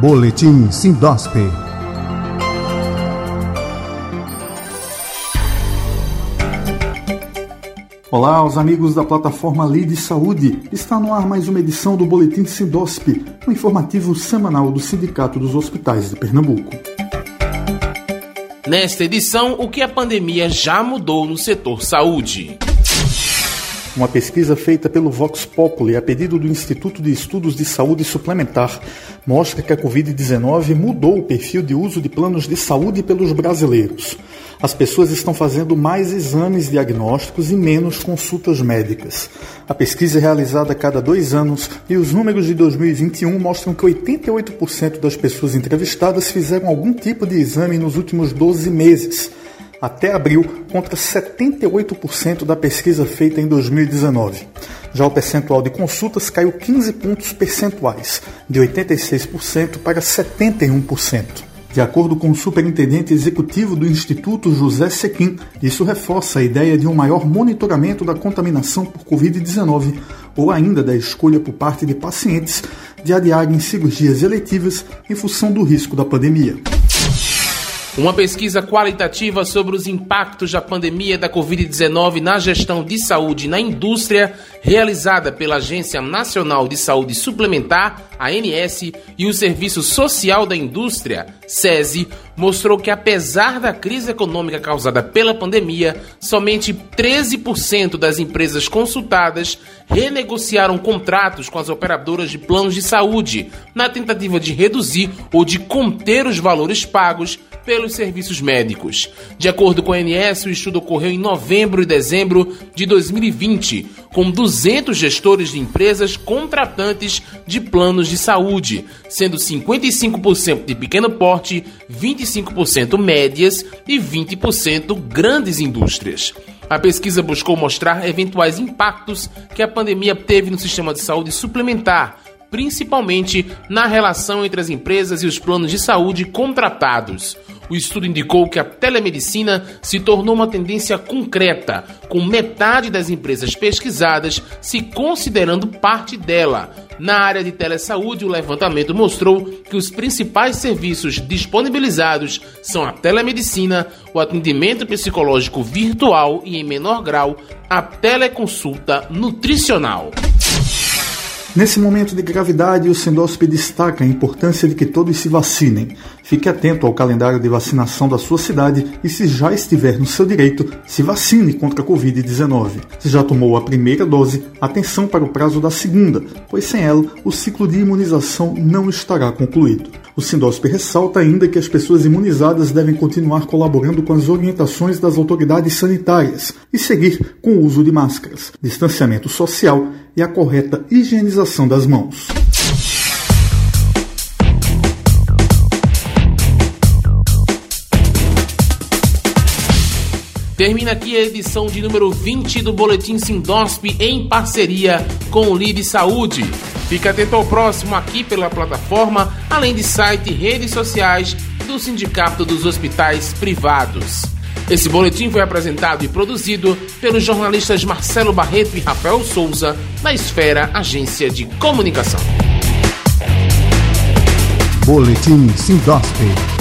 Boletim Sindosp. Olá, os amigos da plataforma Lide Saúde. Está no ar mais uma edição do Boletim Sindosp, um informativo semanal do Sindicato dos Hospitais de Pernambuco. Nesta edição, o que a pandemia já mudou no setor saúde. Uma pesquisa feita pelo Vox Populi a pedido do Instituto de Estudos de Saúde Suplementar mostra que a Covid-19 mudou o perfil de uso de planos de saúde pelos brasileiros. As pessoas estão fazendo mais exames diagnósticos e menos consultas médicas. A pesquisa é realizada a cada dois anos e os números de 2021 mostram que 88% das pessoas entrevistadas fizeram algum tipo de exame nos últimos 12 meses até abril, contra 78% da pesquisa feita em 2019. Já o percentual de consultas caiu 15 pontos percentuais, de 86% para 71%. De acordo com o superintendente executivo do Instituto José Sequim, isso reforça a ideia de um maior monitoramento da contaminação por Covid-19 ou ainda da escolha por parte de pacientes de adiarem cirurgias eletivas em função do risco da pandemia. Uma pesquisa qualitativa sobre os impactos da pandemia da Covid-19 na gestão de saúde na indústria, realizada pela Agência Nacional de Saúde Suplementar, ANS, e o Serviço Social da Indústria, SESI, mostrou que apesar da crise econômica causada pela pandemia, somente 13% das empresas consultadas renegociaram contratos com as operadoras de planos de saúde, na tentativa de reduzir ou de conter os valores pagos pelos serviços médicos. De acordo com a ANS, o estudo ocorreu em novembro e dezembro de 2020, com 200 gestores de empresas contratantes de planos de saúde, sendo 55% de pequeno porte, 25% médias e 20% grandes indústrias. A pesquisa buscou mostrar eventuais impactos que a pandemia teve no sistema de saúde suplementar, principalmente na relação entre as empresas e os planos de saúde contratados. O estudo indicou que a telemedicina se tornou uma tendência concreta, com metade das empresas pesquisadas se considerando parte dela. Na área de telesaúde, o levantamento mostrou que os principais serviços disponibilizados são a telemedicina, o atendimento psicológico virtual e, em menor grau, a teleconsulta nutricional. Nesse momento de gravidade, o Sindosp destaca a importância de que todos se vacinem. Fique atento ao calendário de vacinação da sua cidade e, se já estiver no seu direito, se vacine contra a Covid-19. Se já tomou a primeira dose, atenção para o prazo da segunda, pois sem ela, o ciclo de imunização não estará concluído. O Sindosp ressalta ainda que as pessoas imunizadas devem continuar colaborando com as orientações das autoridades sanitárias e seguir com o uso de máscaras, distanciamento social e a correta higienização das mãos. Termina aqui a edição de número 20 do Boletim Sindosp em parceria com o Lide Saúde. Fique atento ao próximo aqui pela plataforma, além de site e redes sociais do Sindicato dos Hospitais Privados. Esse boletim foi apresentado e produzido pelos jornalistas Marcelo Barreto e Rafael Souza, da Esfera Agência de Comunicação. Boletim Sindosp.